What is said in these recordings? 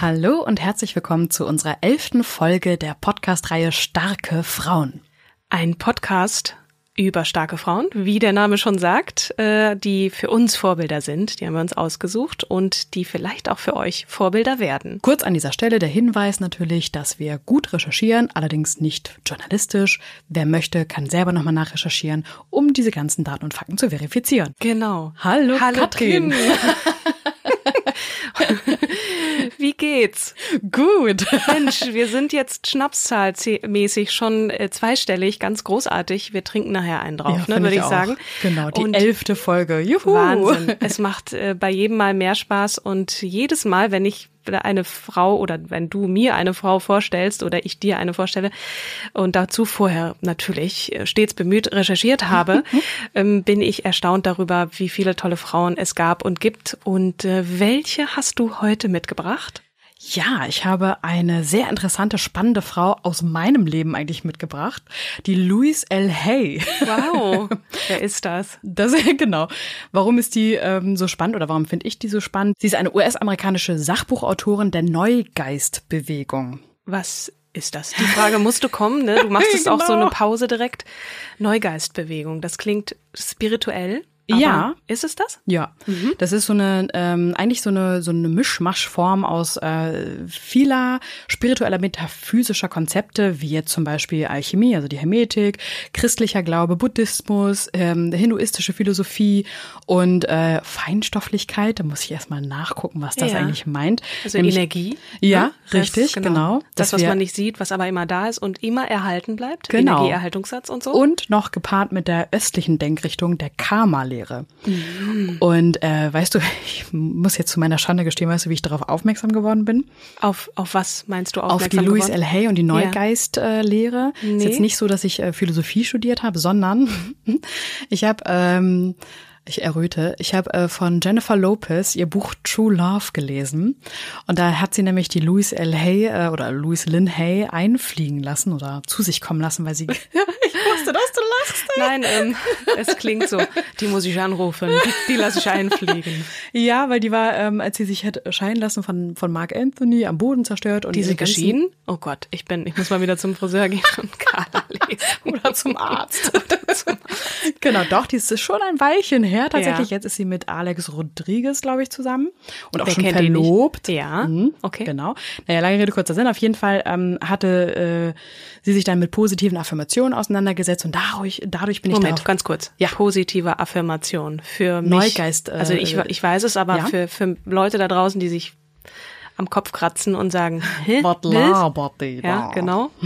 Hallo und herzlich willkommen zu unserer elften Folge der Podcast-Reihe Starke Frauen. Ein Podcast über starke Frauen, wie der Name schon sagt, äh, die für uns Vorbilder sind. Die haben wir uns ausgesucht und die vielleicht auch für euch Vorbilder werden. Kurz an dieser Stelle der Hinweis natürlich, dass wir gut recherchieren, allerdings nicht journalistisch. Wer möchte, kann selber nochmal nachrecherchieren, um diese ganzen Daten und Fakten zu verifizieren. Genau. Hallo, Hallo Katrin. Kim. Geht's? Gut. Mensch, wir sind jetzt schnapszahlmäßig schon äh, zweistellig, ganz großartig. Wir trinken nachher einen drauf, ne, finde würde ich, auch. sagen. Genau, die Und elfte Folge. Juhu. Wahnsinn. Es macht äh, bei jedem Mal mehr Spaß und jedes Mal, wenn ich eine Frau oder wenn du mir eine Frau vorstellst oder ich dir eine vorstelle und dazu vorher natürlich äh, stets bemüht recherchiert habe, ähm, bin ich erstaunt darüber, wie viele tolle Frauen es gab und gibt. Und äh, welche hast du heute mitgebracht? Ja, ich habe eine sehr interessante, spannende Frau aus meinem Leben eigentlich mitgebracht, die Louise L. Hay. Wow, wer ist das? Das genau. Warum ist die ähm, so spannend oder warum finde ich die so spannend? Sie ist eine US-amerikanische Sachbuchautorin der Neugeistbewegung. Was ist das? Die Frage musste kommen, ne? Du machst es auch so Genau. eine Pause direkt. Neugeistbewegung, das klingt spirituell. Aber Ja. Ist es das? Ja, das ist so eine ähm, eigentlich so eine so eine Mischmaschform aus äh, vieler spiritueller metaphysischer Konzepte, wie jetzt zum Beispiel Alchemie, also die Hermetik, christlicher Glaube, Buddhismus, ähm, hinduistische Philosophie und äh, Feinstofflichkeit. Da muss ich erstmal nachgucken, was das Ja. eigentlich meint. Also Nämlich- Energie. Ja, ne? Das- richtig, genau. Das, Dass was wir- man nicht sieht, was aber immer da ist und immer erhalten bleibt. Genau. Energieerhaltungssatz und so. Und noch gepaart mit der östlichen Denkrichtung der Karma-Lehre. Mhm. Und äh, weißt du, ich muss jetzt zu meiner Schande gestehen, weißt du, wie ich darauf aufmerksam geworden bin? auf, auf was meinst du Auf die aufmerksam geworden? L. Hay und die Neugeist-Lehre. Ist Nee. jetzt nicht so, dass ich äh, Philosophie studiert habe, sondern ich habe, ähm, ich erröte, ich habe äh, von Jennifer Lopez ihr Buch True Love gelesen. Und da hat sie nämlich die Louise L. Hay äh, oder Louise Lynn Hay einfliegen lassen oder zu sich kommen lassen, weil sie. ich wusste, dass du lachst. Nein, ähm, es klingt so. Die muss ich anrufen. Die, die lasse ich einfliegen. Ja, weil die war, ähm, als sie sich hat scheiden lassen von, von Mark Anthony, am Boden zerstört und Die sind geschieden? Oh Gott, ich bin, ich muss mal wieder zum Friseur gehen und Kader lesen. Oder zum Arzt. genau, doch, die ist schon ein Weilchen her. Tatsächlich, Ja. jetzt ist sie mit Alex Rodriguez, glaube ich, zusammen. Und auch Wer schon verlobt. Ja, Mhm, okay. Genau. Naja, lange Rede, kurzer Sinn. Auf jeden Fall ähm, hatte äh, sie sich dann mit positiven Affirmationen auseinandergesetzt und dadurch, dadurch bin ich Moment, ganz kurz. Ja. Positive Affirmation für mich. Neugeist, äh, also ich, ich weiß es, aber ja? für, für Leute da draußen, die sich am Kopf kratzen und sagen, Was Bild? labert die Ja, genau.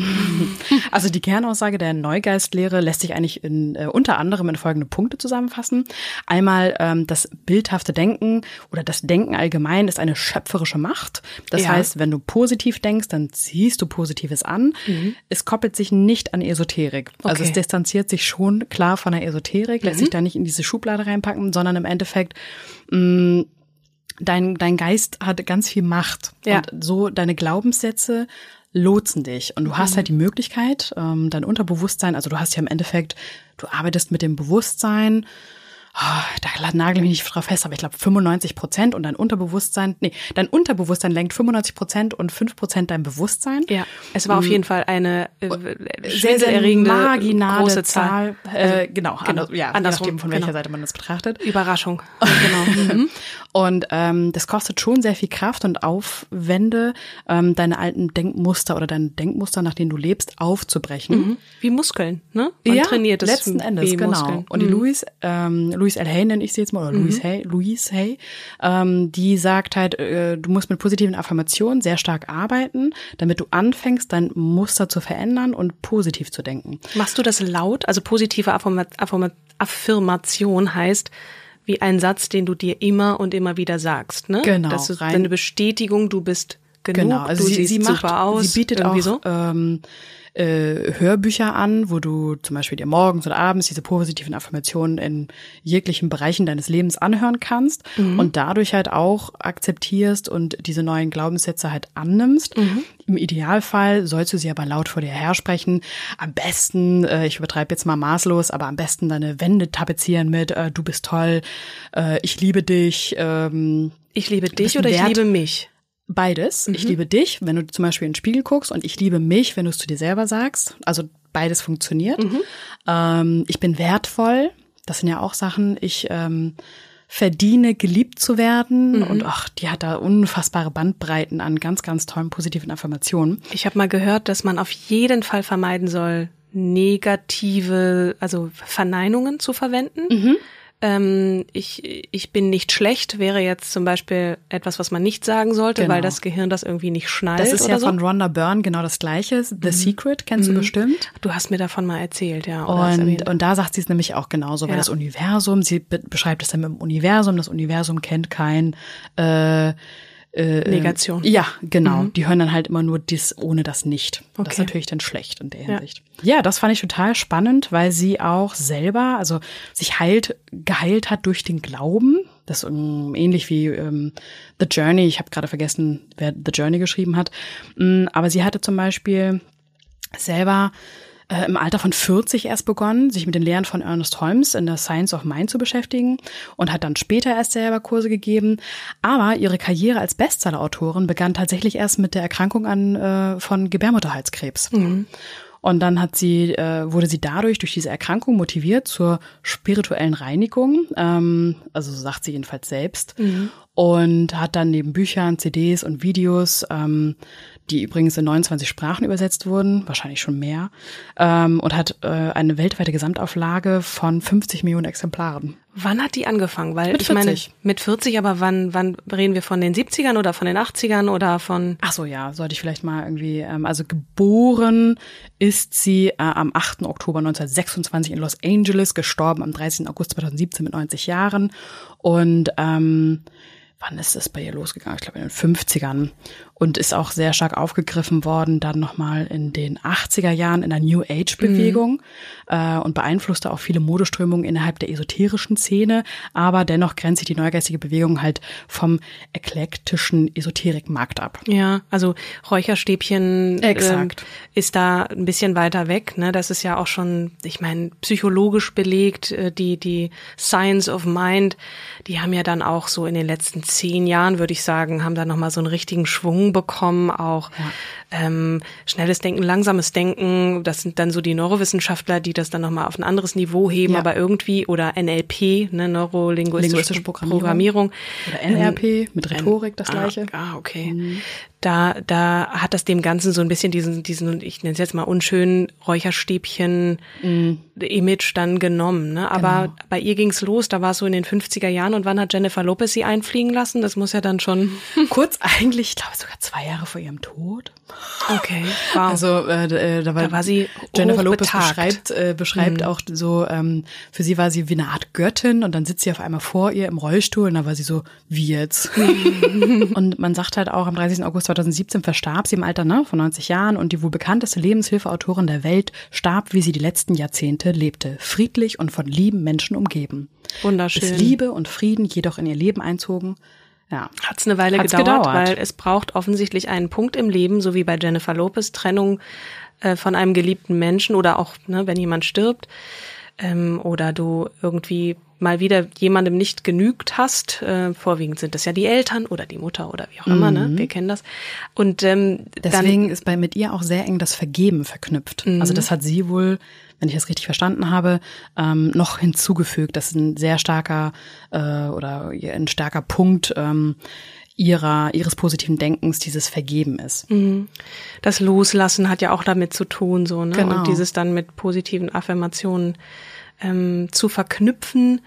Also die Kernaussage der Neugeistlehre lässt sich eigentlich in, äh, unter anderem in folgende Punkte zusammenfassen. Einmal ähm, das bildhafte Denken oder das Denken allgemein ist eine schöpferische Macht. Das Ja. heißt, wenn du positiv denkst, dann ziehst du Positives an. Es koppelt sich nicht an Esoterik. Also Mhm. Okay. Mhm. es distanziert sich schon klar von der Esoterik, lässt sich da nicht in diese Schublade reinpacken, sondern im Endeffekt mh, dein, dein Geist hat ganz viel Macht. Ja. Und so deine Glaubenssätze lotsen dich. Und du hast halt die Möglichkeit, ähm, dein Unterbewusstsein, also du hast ja im Endeffekt, du arbeitest mit dem Bewusstsein, da nagel mich nicht drauf fest, aber ich glaube 95 Prozent und dein Unterbewusstsein, nee, dein Unterbewusstsein lenkt 95 Prozent und 5 Prozent dein Bewusstsein. Ja, es war auf jeden Fall eine äh, sehr, sehr schwindelerregende marginale große Zahl. Zahl. Äh, genau, anders, ja, andersrum, nachdem, von welcher genau. Seite man das betrachtet. Überraschung. genau. Mhm. Und ähm, das kostet schon sehr viel Kraft und Aufwände, ähm, deine alten Denkmuster oder deine Denkmuster, nach denen du lebst, aufzubrechen. Mhm. Wie Muskeln, ne? Man trainiert es letzten Endes, genau. Muskeln. Und die Mhm. Louise, ähm, Louise L. Hay nenne ich sie jetzt mal, oder Louise Hay, Louise Hay, ähm, die sagt halt, äh, du musst mit positiven Affirmationen sehr stark arbeiten, damit du anfängst, dein Muster zu verändern und positiv zu denken. Machst du das laut? Also positive Affirma Affirma Affirmation heißt wie ein Satz, den du dir immer und immer wieder sagst, ne? Genau, Das ist rein- eine Bestätigung, du bist genug, Genau, also du sie, siehst sie macht, super aus. sie bietet auch so. ähm, äh, Hörbücher an, wo du zum Beispiel dir morgens oder abends diese positiven Affirmationen in jeglichen Bereichen deines Lebens anhören kannst Mhm. und dadurch halt auch akzeptierst und diese neuen Glaubenssätze halt annimmst. Mhm. Im Idealfall sollst du sie aber laut vor dir hersprechen. Am besten, äh, ich übertreibe jetzt mal maßlos, aber am besten deine Wände tapezieren mit äh, du bist toll, äh, ich liebe dich, ähm, Ich liebe dich oder ich liebe mich. Beides. Ich liebe dich, wenn du zum Beispiel in den Spiegel guckst und ich liebe mich, wenn du es zu dir selber sagst. Also beides funktioniert. Ähm, ich bin wertvoll. Das sind ja auch Sachen. Ich ähm, verdiene, geliebt zu werden. Und ach, die hat da unfassbare Bandbreiten an ganz, ganz tollen positiven Affirmationen. Ich habe mal gehört, dass man auf jeden Fall vermeiden soll, negative, also Verneinungen zu verwenden. Mhm. Ähm, ich, ich bin nicht schlecht wäre jetzt zum Beispiel etwas, was man nicht sagen sollte, Genau. weil das Gehirn das irgendwie nicht schnallt. Das ist ja so. von Rhonda Byrne genau das Gleiche. The Secret kennst du bestimmt. Du hast mir davon mal erzählt, ja. Und, und da sagt sie es nämlich auch genauso, weil Ja. das Universum, sie be beschreibt es dann mit dem Universum, das Universum kennt kein äh, äh, Negation. Ja, genau. Die hören dann halt immer nur das ohne das nicht. Das ist Okay. natürlich dann schlecht in der Hinsicht. Ja. das fand ich total spannend, weil sie auch selber, also sich heilt, geheilt hat durch den Glauben. Das ist ähm, ähnlich wie ähm, The Journey. Ich habe gerade vergessen, wer The Journey geschrieben hat. Mm, Aber sie hatte zum Beispiel selber äh, im Alter von 40 erst begonnen, sich mit den Lehren von Ernest Holmes in der Science of Mind zu beschäftigen und hat dann später erst selber Kurse gegeben. Aber ihre Karriere als Bestsellerautorin begann tatsächlich erst mit der Erkrankung an äh, von Gebärmutterhalskrebs. Und dann hat sie, äh, wurde sie dadurch durch diese Erkrankung motiviert zur spirituellen Reinigung, ähm, also so sagt sie jedenfalls selbst, und hat dann neben Büchern, CDs und Videos, ähm, die übrigens in 29 Sprachen übersetzt wurden, wahrscheinlich schon mehr, ähm, und hat äh, eine weltweite Gesamtauflage von 50 Millionen Exemplaren. Wann hat die angefangen? Weil Mit ich meine, 40. mit 40, aber wann, wann reden wir von den 70ern oder von den 80ern oder von Ach so, ja, sollte ich vielleicht mal irgendwie, ähm, also geboren ist sie äh, am 8. Oktober 1926 in Los Angeles, gestorben am 13. August 2017 mit 90 Jahren und ähm, wann ist es bei ihr losgegangen? Ich glaube in den 50ern und ist auch sehr stark aufgegriffen worden, dann nochmal in den 80er Jahren in der New Age-Bewegung äh, und beeinflusste auch viele Modeströmungen innerhalb der esoterischen Szene, aber dennoch grenzt sich die neugeistige Bewegung halt vom eklektischen Esoterikmarkt ab. Ja, also Räucherstäbchen Exakt. Ähm, ist da ein bisschen weiter weg. Ne? Das ist ja auch schon, ich meine, psychologisch belegt. äh, Die die Science of Mind, die haben ja dann auch so in den letzten zehn Jahren, würde ich sagen, haben da noch mal so einen richtigen Schwung bekommen. Auch ähm, schnelles Denken, langsames Denken. Das sind dann so die Neurowissenschaftler, die das dann noch mal auf ein anderes Niveau heben. Ja. Aber irgendwie oder NLP, ne, Neurolinguistische Linguistische Programmierung. Programmierung. Oder NRP mit Rhetorik das gleiche. Ah, ah okay. Da, da hat das dem Ganzen so ein bisschen diesen, diesen, ich nenne es jetzt mal unschönen Räucherstäbchen-Image dann genommen. Ne? Aber Genau. bei ihr ging's los, da war es so in den 50er Jahren und wann hat Jennifer Lopez sie einfliegen lassen? Das muss ja dann schon. Kurz eigentlich, ich glaube sogar zwei Jahre vor ihrem Tod. Okay. Wow. Also äh, äh, da, war, Da war sie Jennifer Lopez beschreibt, äh, beschreibt auch so, ähm, für sie war sie wie eine Art Göttin und dann sitzt sie auf einmal vor ihr im Rollstuhl und da war sie so, wie jetzt? und man sagt halt auch, am 30. August 2017 verstarb sie im Alter ne, von 90 Jahren und die wohl bekannteste Lebenshilfeautorin der Welt starb, wie sie die letzten Jahrzehnte lebte, friedlich und von lieben Menschen umgeben. Wunderschön. Bis Liebe und Frieden jedoch in ihr Leben einzogen. Ja. Hat's eine Weile Hat's gedauert, gedauert. weil es braucht offensichtlich einen Punkt im Leben, so wie bei Jennifer Lopez, Trennung äh, von einem geliebten Menschen oder auch, ne, wenn jemand stirbt, ähm, oder du irgendwie mal wieder jemandem nicht genügt hast. Äh, vorwiegend sind das ja die Eltern oder die Mutter oder wie auch immer, ne? Wir kennen das. Und ähm, Deswegen dann, ist bei mit ihr auch sehr eng das Vergeben verknüpft. Also das hat sie wohl, wenn ich das richtig verstanden habe, ähm, noch hinzugefügt. Das ist ein sehr starker äh, oder ein starker Punkt ähm, ihrer ihres positiven Denkens, dieses Vergeben ist. das Loslassen hat ja auch damit zu tun, so, ne? Genau. Und dieses dann mit positiven Affirmationen ähm, zu verknüpfen,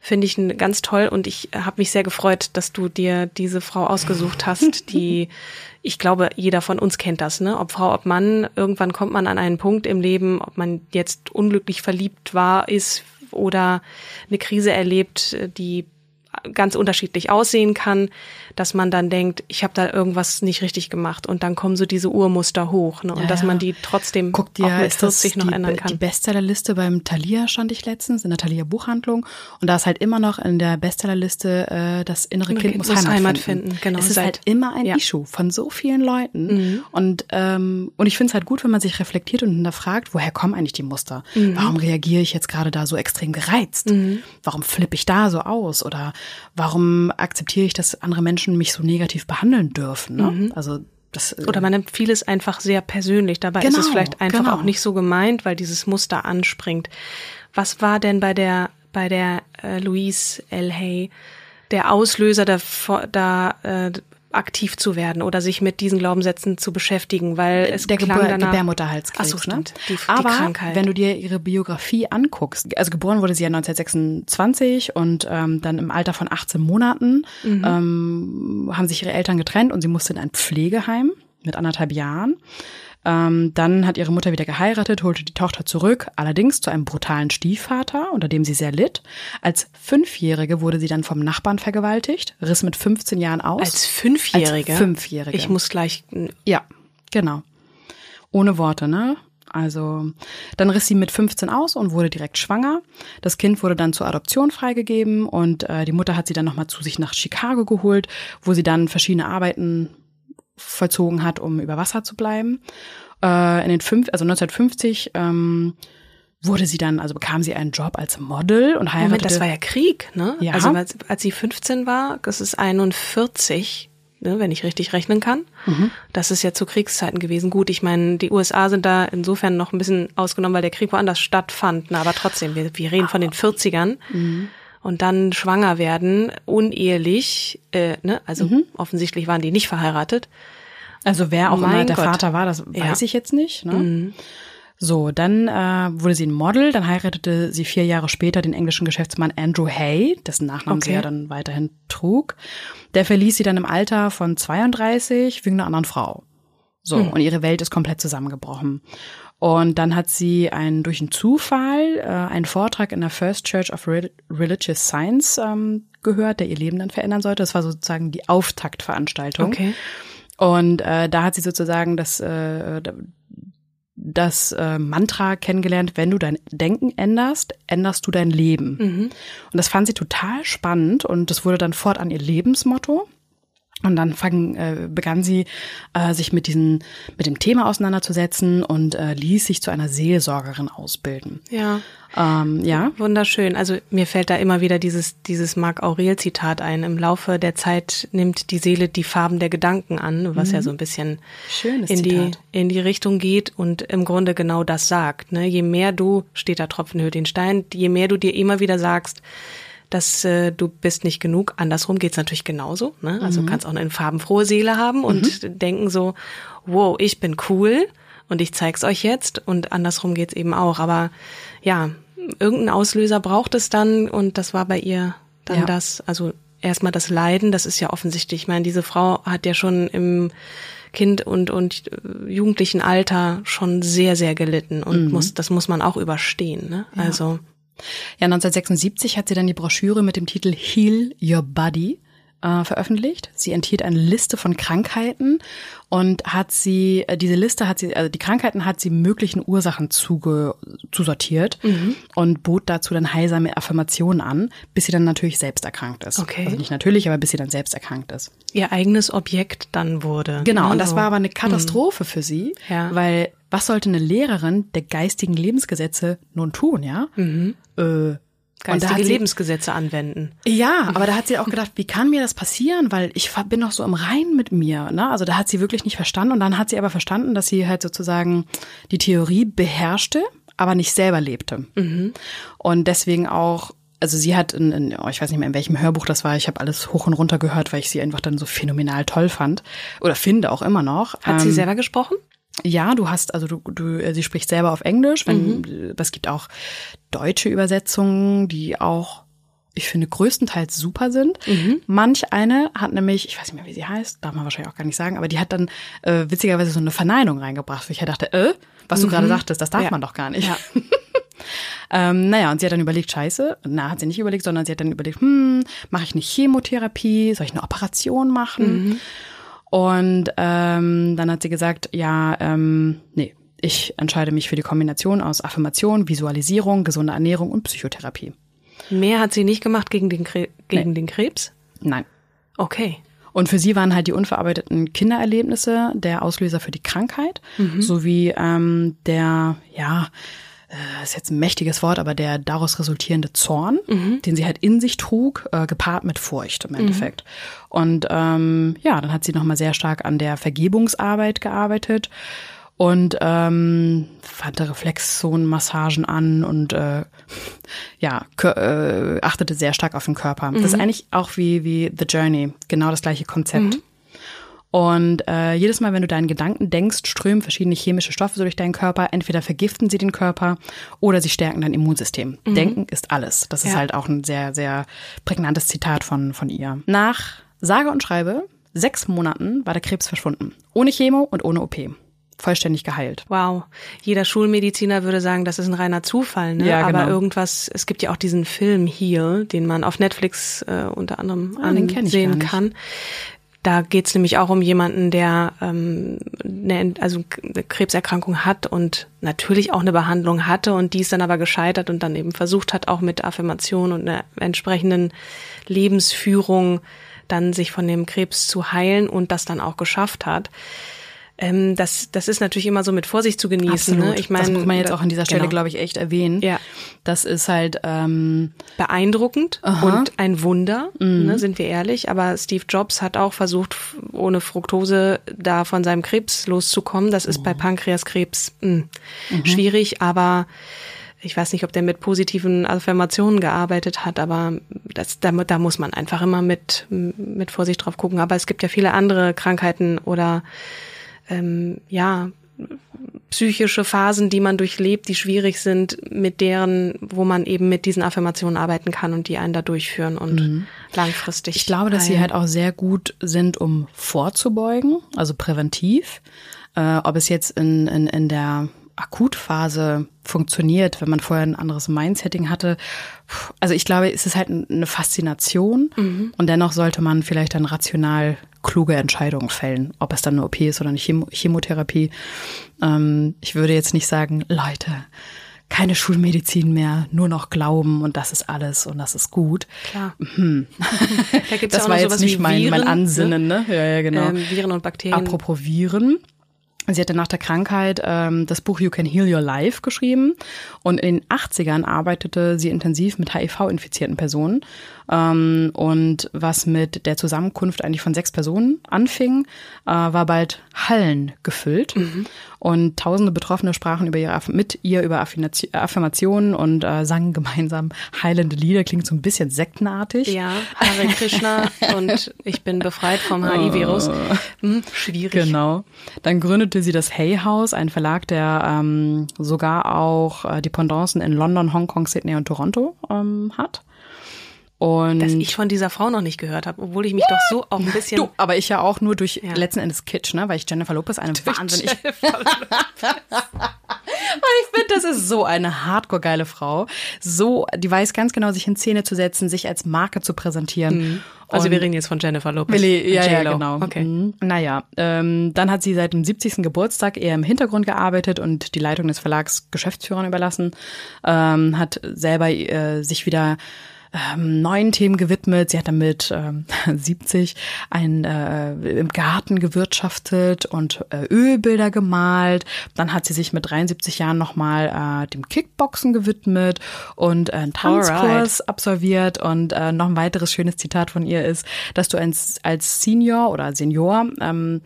finde ich ganz toll. Und ich habe mich sehr gefreut, dass du dir diese Frau ausgesucht hast, die, ich glaube, jeder von uns kennt das, ne? Ob Frau, ob Mann, irgendwann kommt man an einen Punkt im Leben, ob man jetzt unglücklich verliebt war, ist oder eine Krise erlebt, die ganz unterschiedlich aussehen kann, dass man dann denkt, ich habe da irgendwas nicht richtig gemacht und dann kommen so diese Urmuster hoch ne? und Ja, dass man die trotzdem Guck dir, auch mit ist das 40 noch die, ändern die kann. Bestsellerliste beim Thalia stand ich letztens, in der Thalia Buchhandlung. Und da ist halt immer noch in der Bestsellerliste äh, das innere Kind Kind muss, muss Heimat, Heimat finden. finden, genau, Es ist seit- halt immer ein ja. Mhm. Issue von so vielen Leuten. Und, ähm, und ich finde es halt gut, wenn man sich reflektiert und hinterfragt, woher kommen eigentlich die Muster? Mhm. Warum reagiere ich jetzt gerade da so extrem gereizt? Warum flippe ich da so aus? Oder warum akzeptiere ich, dass andere Menschen mich so negativ behandeln dürfen? Ne? Also das, äh, Mhm. Oder man nimmt vieles einfach sehr persönlich. Dabei ist es Genau, vielleicht einfach genau. auch nicht so gemeint, weil dieses Muster anspringt. Was war denn bei der bei der äh, Louise L. Hay der Auslöser, da, da äh, aktiv zu werden oder sich mit diesen Glaubenssätzen zu beschäftigen? Weil es der klang Gebur danach, Gebärmutterhalskrebs. Ach so, stimmt. Ne? Die, die Aber Krankheit. wenn du dir ihre Biografie anguckst, also geboren wurde sie ja 1926 und ähm, dann im Alter von 18 Monaten Mhm. ähm, haben sich ihre Eltern getrennt und sie musste in ein Pflegeheim mit anderthalb Jahren. Ähm, dann hat ihre Mutter wieder geheiratet, holte die Tochter zurück, allerdings zu einem brutalen Stiefvater, unter dem sie sehr litt. Als Fünfjährige wurde sie dann vom Nachbarn vergewaltigt, riss mit 15 Jahren aus. als Fünfjährige. Als Fünfjährige. Ich muss gleich Ja, genau. Ohne Worte, ne? Also dann riss sie mit 15 aus und wurde direkt schwanger. Das Kind wurde dann zur Adoption freigegeben und äh, die Mutter hat sie dann nochmal zu sich nach Chicago geholt, wo sie dann verschiedene Arbeiten vollzogen hat, um über Wasser zu bleiben. Äh, in den fünf, also 1950 ähm, wurde sie dann, also bekam sie einen Job als Model und heiratete. Moment, das war ja Krieg, ne? Ja. Also als, als sie 15 war, das ist 41, ne, wenn ich richtig rechnen kann. Mhm. Das ist ja zu Kriegszeiten gewesen. Gut, ich meine, die USA sind da insofern noch ein bisschen ausgenommen, weil der Krieg woanders stattfand. Na, aber trotzdem, wir, wir reden von den 40ern. Mhm. Und dann schwanger werden, unehelich, äh, ne? also Mhm. offensichtlich waren die nicht verheiratet. Also wer auch immer Mein der Gott. Vater war, das Ja. Mhm. weiß ich jetzt nicht. Ne? So, dann äh, wurde sie ein Model, dann heiratete sie vier Jahre später den englischen Geschäftsmann Andrew Hay, dessen Nachnamen sie Okay. ja dann weiterhin trug. Der verließ sie dann im Alter von 32 wegen einer anderen Frau. So, Hm. und ihre Welt ist komplett zusammengebrochen. Und dann hat sie einen, durch einen Zufall äh, einen Vortrag in der First Church of Rel- Religious Science ähm, gehört, der ihr Leben dann verändern sollte. Das war sozusagen die Auftaktveranstaltung. Okay. Und äh, da hat sie sozusagen das, äh, das äh, Mantra kennengelernt, wenn du dein Denken änderst, änderst du dein Leben. Und das fand sie total spannend und das wurde dann fortan ihr Lebensmotto. Und dann fang, äh, begann sie, äh, sich mit, diesen, mit dem Thema auseinanderzusetzen und äh, ließ sich zu einer Seelsorgerin ausbilden. Ja. Ähm, ja. Wunderschön. Also mir fällt da immer wieder dieses, dieses Marc Aurel Zitat ein. Im Laufe der Zeit nimmt die Seele die Farben der Gedanken an, was ja so ein bisschen Schönes in die, in die Richtung geht und im Grunde genau das sagt. Ne? Je mehr du, steht da Tropfen den Stein, je mehr du dir immer wieder sagst, dass äh, du bist nicht genug. Andersrum geht's natürlich genauso. Ne? Also du kannst auch eine farbenfrohe Seele haben und denken so, wow, ich bin cool und ich zeig's euch jetzt. Und andersrum geht's eben auch. Aber ja, irgendeinen Auslöser braucht es dann und das war bei ihr dann Ja. das. Also erstmal das Leiden, das ist ja offensichtlich. Ich meine, diese Frau hat ja schon im Kind und und äh, jugendlichen Alter schon sehr sehr gelitten und muss das muss man auch überstehen. Ne? Also Ja, 1976 hat sie dann die Broschüre mit dem Titel Heal Your Body äh, veröffentlicht. Sie enthielt eine Liste von Krankheiten und hat sie, äh, diese Liste hat sie, also die Krankheiten hat sie möglichen Ursachen zuge, zusortiert Mhm. und bot dazu dann heilsame Affirmationen an, bis sie dann natürlich selbst erkrankt ist. Okay. Also nicht natürlich, aber bis sie dann selbst erkrankt ist. ihr eigenes Objekt dann wurde. Genau, ne? und das war aber eine Katastrophe für sie, Ja. weil was sollte eine Lehrerin der geistigen Lebensgesetze nun tun, ja? Mhm. Äh, Geistige Lebensgesetze anwenden. Ja, aber da hat sie auch gedacht, wie kann mir das passieren? Weil ich bin noch so im Reinen mit mir. Ne? Also da hat sie wirklich nicht verstanden. Und dann hat sie aber verstanden, dass sie halt sozusagen die Theorie beherrschte, aber nicht selber lebte. Mhm. Und deswegen auch also sie hat in, in oh, ich weiß nicht mehr in welchem Hörbuch das war, ich habe alles hoch und runter gehört, weil ich sie einfach dann so phänomenal toll fand oder finde auch immer noch. Hat ähm, sie selber gesprochen? Ja, du hast, also du, du, äh, sie spricht selber auf Englisch, wenn, mhm. es gibt auch deutsche Übersetzungen, die auch, ich finde, größtenteils super sind. Mhm. Manch eine hat nämlich, ich weiß nicht mehr, wie sie heißt, darf man wahrscheinlich auch gar nicht sagen, aber die hat dann äh, witzigerweise so eine Verneinung reingebracht, wo ich ja dachte, äh, was du mhm. gerade sagtest, das darf ja. man doch gar nicht. Ja. ähm, naja, und sie hat dann überlegt, scheiße, na, hat sie nicht überlegt, sondern sie hat dann überlegt, hm, mache ich eine Chemotherapie, soll ich eine Operation machen? Mhm. Und ähm, dann hat sie gesagt, ja, ähm, nee, ich entscheide mich für die Kombination aus Affirmation, Visualisierung, gesunde Ernährung und Psychotherapie. Mehr hat sie nicht gemacht gegen den, Kre gegen nee. den Krebs? Nein. Okay. Und für sie waren halt die unverarbeiteten Kindererlebnisse der Auslöser für die Krankheit, mhm. sowie ähm, der, ja, äh, ist jetzt ein mächtiges Wort, aber der daraus resultierende Zorn, mhm. den sie halt in sich trug, äh, gepaart mit Furcht im mhm. Endeffekt. Mhm. Und ähm, ja, dann hat sie nochmal sehr stark an der Vergebungsarbeit gearbeitet und ähm, wandte Reflexzonenmassagen an und äh, ja, äh, achtete sehr stark auf den Körper. Mhm. Das ist mhm. eigentlich auch wie, wie The Journey, genau das gleiche Konzept. Mhm. Und äh, jedes Mal, wenn du deinen Gedanken denkst, strömen verschiedene chemische Stoffe so durch deinen Körper. Entweder vergiften sie den Körper oder sie stärken dein Immunsystem. Mhm. Denken ist alles. Das ist ja. halt auch ein sehr, sehr prägnantes Zitat von, von ihr. Nach sage und schreibe sechs Monaten war der Krebs verschwunden. Ohne Chemo und ohne OP vollständig geheilt. Wow. Jeder Schulmediziner würde sagen, das ist ein reiner Zufall, ne? Ja, genau. Aber irgendwas, es gibt ja auch diesen Film hier, den man auf Netflix äh, unter anderem ah, ansehen kann. Da geht's nämlich auch um jemanden, der ähm, eine, also eine Krebserkrankung hat und natürlich auch eine Behandlung hatte und die ist dann aber gescheitert und dann eben versucht hat, auch mit Affirmation und einer entsprechenden Lebensführung dann sich von dem Krebs zu heilen und das dann auch geschafft hat. Ähm, das, das ist natürlich immer so mit Vorsicht zu genießen. Ne? Ich meine, das muss man jetzt auch an dieser Stelle, genau. glaube ich, echt erwähnen. Ja. Das ist halt ähm, beeindruckend aha. und ein Wunder, mhm. ne, sind wir ehrlich. Aber Steve Jobs hat auch versucht, ohne Fructose da von seinem Krebs loszukommen. Das ist oh. bei Pankreaskrebs mh, hm, mhm. schwierig, aber ich weiß nicht, ob der mit positiven Affirmationen gearbeitet hat, aber das, da, da muss man einfach immer mit, mit Vorsicht drauf gucken. Aber es gibt ja viele andere Krankheiten oder ähm, ja, psychische Phasen, die man durchlebt, die schwierig sind, mit deren, wo man eben mit diesen Affirmationen arbeiten kann und die einen da durchführen und mhm. langfristig. Ich glaube, dass heilen. sie halt auch sehr gut sind, um vorzubeugen, also präventiv. Äh, ob es jetzt in, in, in der Akutphase funktioniert, wenn man vorher ein anderes Mindsetting hatte. Also ich glaube, es ist halt eine Faszination mhm. und dennoch sollte man vielleicht dann rational kluge Entscheidungen fällen, ob es dann eine OP ist oder eine Chemo Chemotherapie. Ähm, ich würde jetzt nicht sagen, Leute, keine Schulmedizin mehr, nur noch Glauben und das ist alles und das ist gut. Klar. Hm. Da gibt's das ja war jetzt nicht mein, Viren, mein Ansinnen, ne? Ja, ja, genau. Ähm, Viren und Bakterien. Apropos Viren. Sie hatte nach der Krankheit ähm, das Buch You Can Heal Your Life geschrieben und in den 80ern arbeitete sie intensiv mit HIV-infizierten Personen. Ähm, und was mit der Zusammenkunft eigentlich von sechs Personen anfing, äh, war bald Hallen gefüllt. Mhm. Und tausende Betroffene sprachen über ihre, mit ihr über Affirmationen und äh, sangen gemeinsam heilende Lieder. Klingt so ein bisschen sektenartig. Ja, Hare Krishna und ich bin befreit vom HIV-Virus. Hm, schwierig. Genau. Dann gründete sie das Hay House, ein Verlag, der ähm, sogar auch äh, Dependancen in London, Hongkong, Sydney und Toronto ähm, hat. Und Dass ich von dieser Frau noch nicht gehört habe, obwohl ich mich doch so auch ein bisschen. Du, aber ich ja auch nur durch ja. letzten Endes Kitsch, ne? Weil ich Jennifer Lopez eine durch wahnsinnig. Lopez. ich finde, das ist so eine hardcore geile Frau. So, die weiß ganz genau, sich in Szene zu setzen, sich als Marke zu präsentieren. Mhm. Also wir reden jetzt von Jennifer Lopez. Willi, ja, ja, genau. Okay. Mhm. Naja, ähm, dann hat sie seit dem 70. Geburtstag eher im Hintergrund gearbeitet und die Leitung des Verlags Geschäftsführern überlassen. Ähm, hat selber äh, sich wieder ähm, neuen Themen gewidmet. Sie hat damit ähm, 70 ein äh, im Garten gewirtschaftet und äh, Ölbilder gemalt. Dann hat sie sich mit 73 Jahren nochmal äh, dem Kickboxen gewidmet und äh, einen Tanzkurs Alright. absolviert. Und äh, noch ein weiteres schönes Zitat von ihr ist, dass du als, als Senior oder Senior ähm,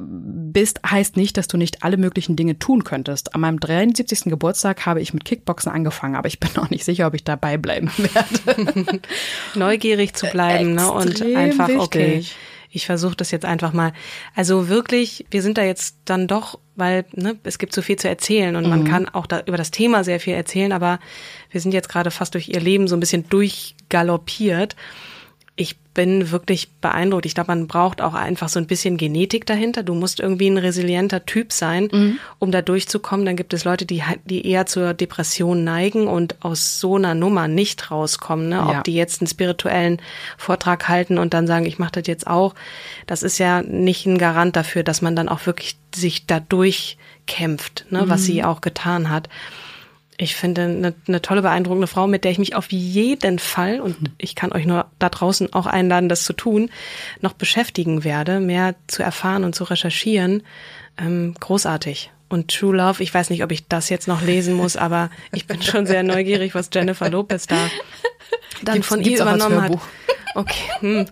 bist, heißt nicht, dass du nicht alle möglichen Dinge tun könntest. An meinem 73. Geburtstag habe ich mit Kickboxen angefangen, aber ich bin noch nicht sicher, ob ich dabei bleiben werde. Neugierig zu bleiben ne? und einfach, wichtig. okay, ich versuche das jetzt einfach mal. Also wirklich, wir sind da jetzt dann doch, weil ne, es gibt so viel zu erzählen und mhm. man kann auch da über das Thema sehr viel erzählen, aber wir sind jetzt gerade fast durch ihr Leben so ein bisschen durchgaloppiert bin wirklich beeindruckt. Ich glaube, man braucht auch einfach so ein bisschen Genetik dahinter. Du musst irgendwie ein resilienter Typ sein, mhm. um da durchzukommen. Dann gibt es Leute, die, die eher zur Depression neigen und aus so einer Nummer nicht rauskommen. Ne? Ob ja. die jetzt einen spirituellen Vortrag halten und dann sagen, ich mache das jetzt auch. Das ist ja nicht ein Garant dafür, dass man dann auch wirklich sich da durchkämpft, ne? Mhm. was sie auch getan hat ich finde eine, eine tolle, beeindruckende Frau, mit der ich mich auf jeden Fall, und ich kann euch nur da draußen auch einladen, das zu tun, noch beschäftigen werde, mehr zu erfahren und zu recherchieren. Ähm, großartig. Und True Love, ich weiß nicht, ob ich das jetzt noch lesen muss, aber ich bin schon sehr neugierig, was Jennifer Lopez da dann gibt's, von ihr übernommen hat. Okay, hm.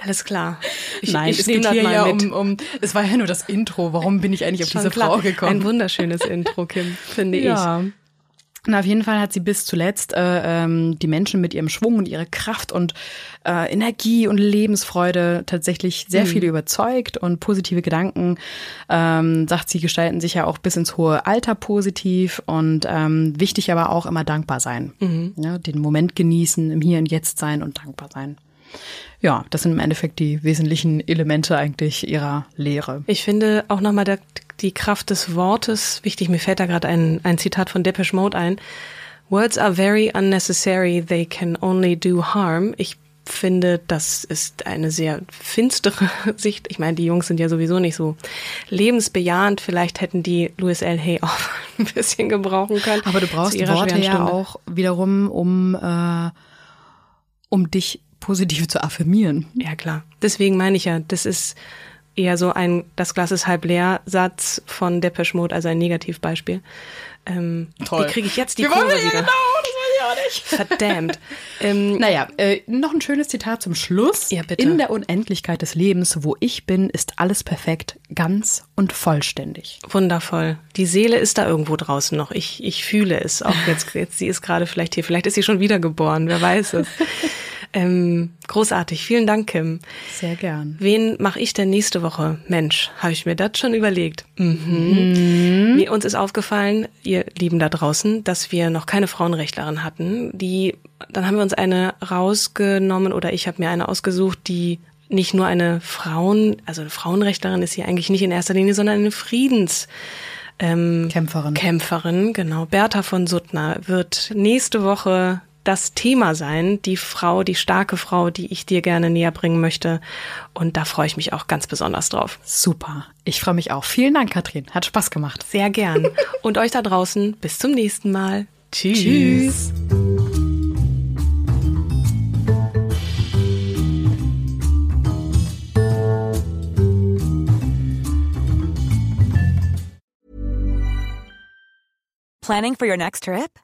Alles klar. Ich, Nein, ich es geht hier ja um, um, es war ja nur das Intro. Warum bin ich eigentlich auf Schon diese klar. Frau gekommen? Ein wunderschönes Intro, Kim, finde ja. ich. Und auf jeden Fall hat sie bis zuletzt äh, ähm, die Menschen mit ihrem Schwung und ihrer Kraft und äh, Energie und Lebensfreude tatsächlich sehr mhm. viel überzeugt und positive Gedanken, ähm, sagt sie, gestalten sich ja auch bis ins hohe Alter positiv und ähm, wichtig aber auch immer dankbar sein. Mhm. Ja, den Moment genießen, im Hier und Jetzt sein und dankbar sein. Ja, das sind im Endeffekt die wesentlichen Elemente eigentlich ihrer Lehre. Ich finde auch nochmal die Kraft des Wortes wichtig. Mir fällt da gerade ein, ein Zitat von Depeche Mode ein. Words are very unnecessary, they can only do harm. Ich finde, das ist eine sehr finstere Sicht. Ich meine, die Jungs sind ja sowieso nicht so lebensbejahend. Vielleicht hätten die Louis L. Hay auch ein bisschen gebrauchen können. Aber du brauchst die Worte ja auch wiederum, um, äh, um dich positiv zu affirmieren. Ja, klar. Deswegen meine ich ja, das ist eher so ein das Glas ist halb leer Satz von Depeche Mode, also ein Negativbeispiel. Ähm, Toll. Wie kriege ich jetzt die Wie Kurve wieder? Genau, das weiß ich auch nicht. Verdammt. ähm, naja, äh, noch ein schönes Zitat zum Schluss. Ja, bitte. In der Unendlichkeit des Lebens, wo ich bin, ist alles perfekt, ganz und vollständig. Wundervoll. Die Seele ist da irgendwo draußen noch. Ich, ich fühle es. Auch jetzt, jetzt, sie ist gerade vielleicht hier. Vielleicht ist sie schon wiedergeboren. Wer weiß es. Ähm, großartig. Vielen Dank, Kim. Sehr gern. Wen mache ich denn nächste Woche? Mensch, habe ich mir das schon überlegt. Mhm. Mhm. Mir, uns ist aufgefallen, ihr Lieben da draußen, dass wir noch keine Frauenrechtlerin hatten. Die, dann haben wir uns eine rausgenommen oder ich habe mir eine ausgesucht, die nicht nur eine Frauen, also eine Frauenrechtlerin ist sie eigentlich nicht in erster Linie, sondern eine Friedens ähm, Kämpferin. Kämpferin, genau. Bertha von Suttner wird nächste Woche das Thema sein, die Frau, die starke Frau, die ich dir gerne näher bringen möchte. Und da freue ich mich auch ganz besonders drauf. Super. Ich freue mich auch. Vielen Dank, Katrin. Hat Spaß gemacht. Sehr gern. Und euch da draußen, bis zum nächsten Mal. Tschüss. Tschüss. Planning for your next trip?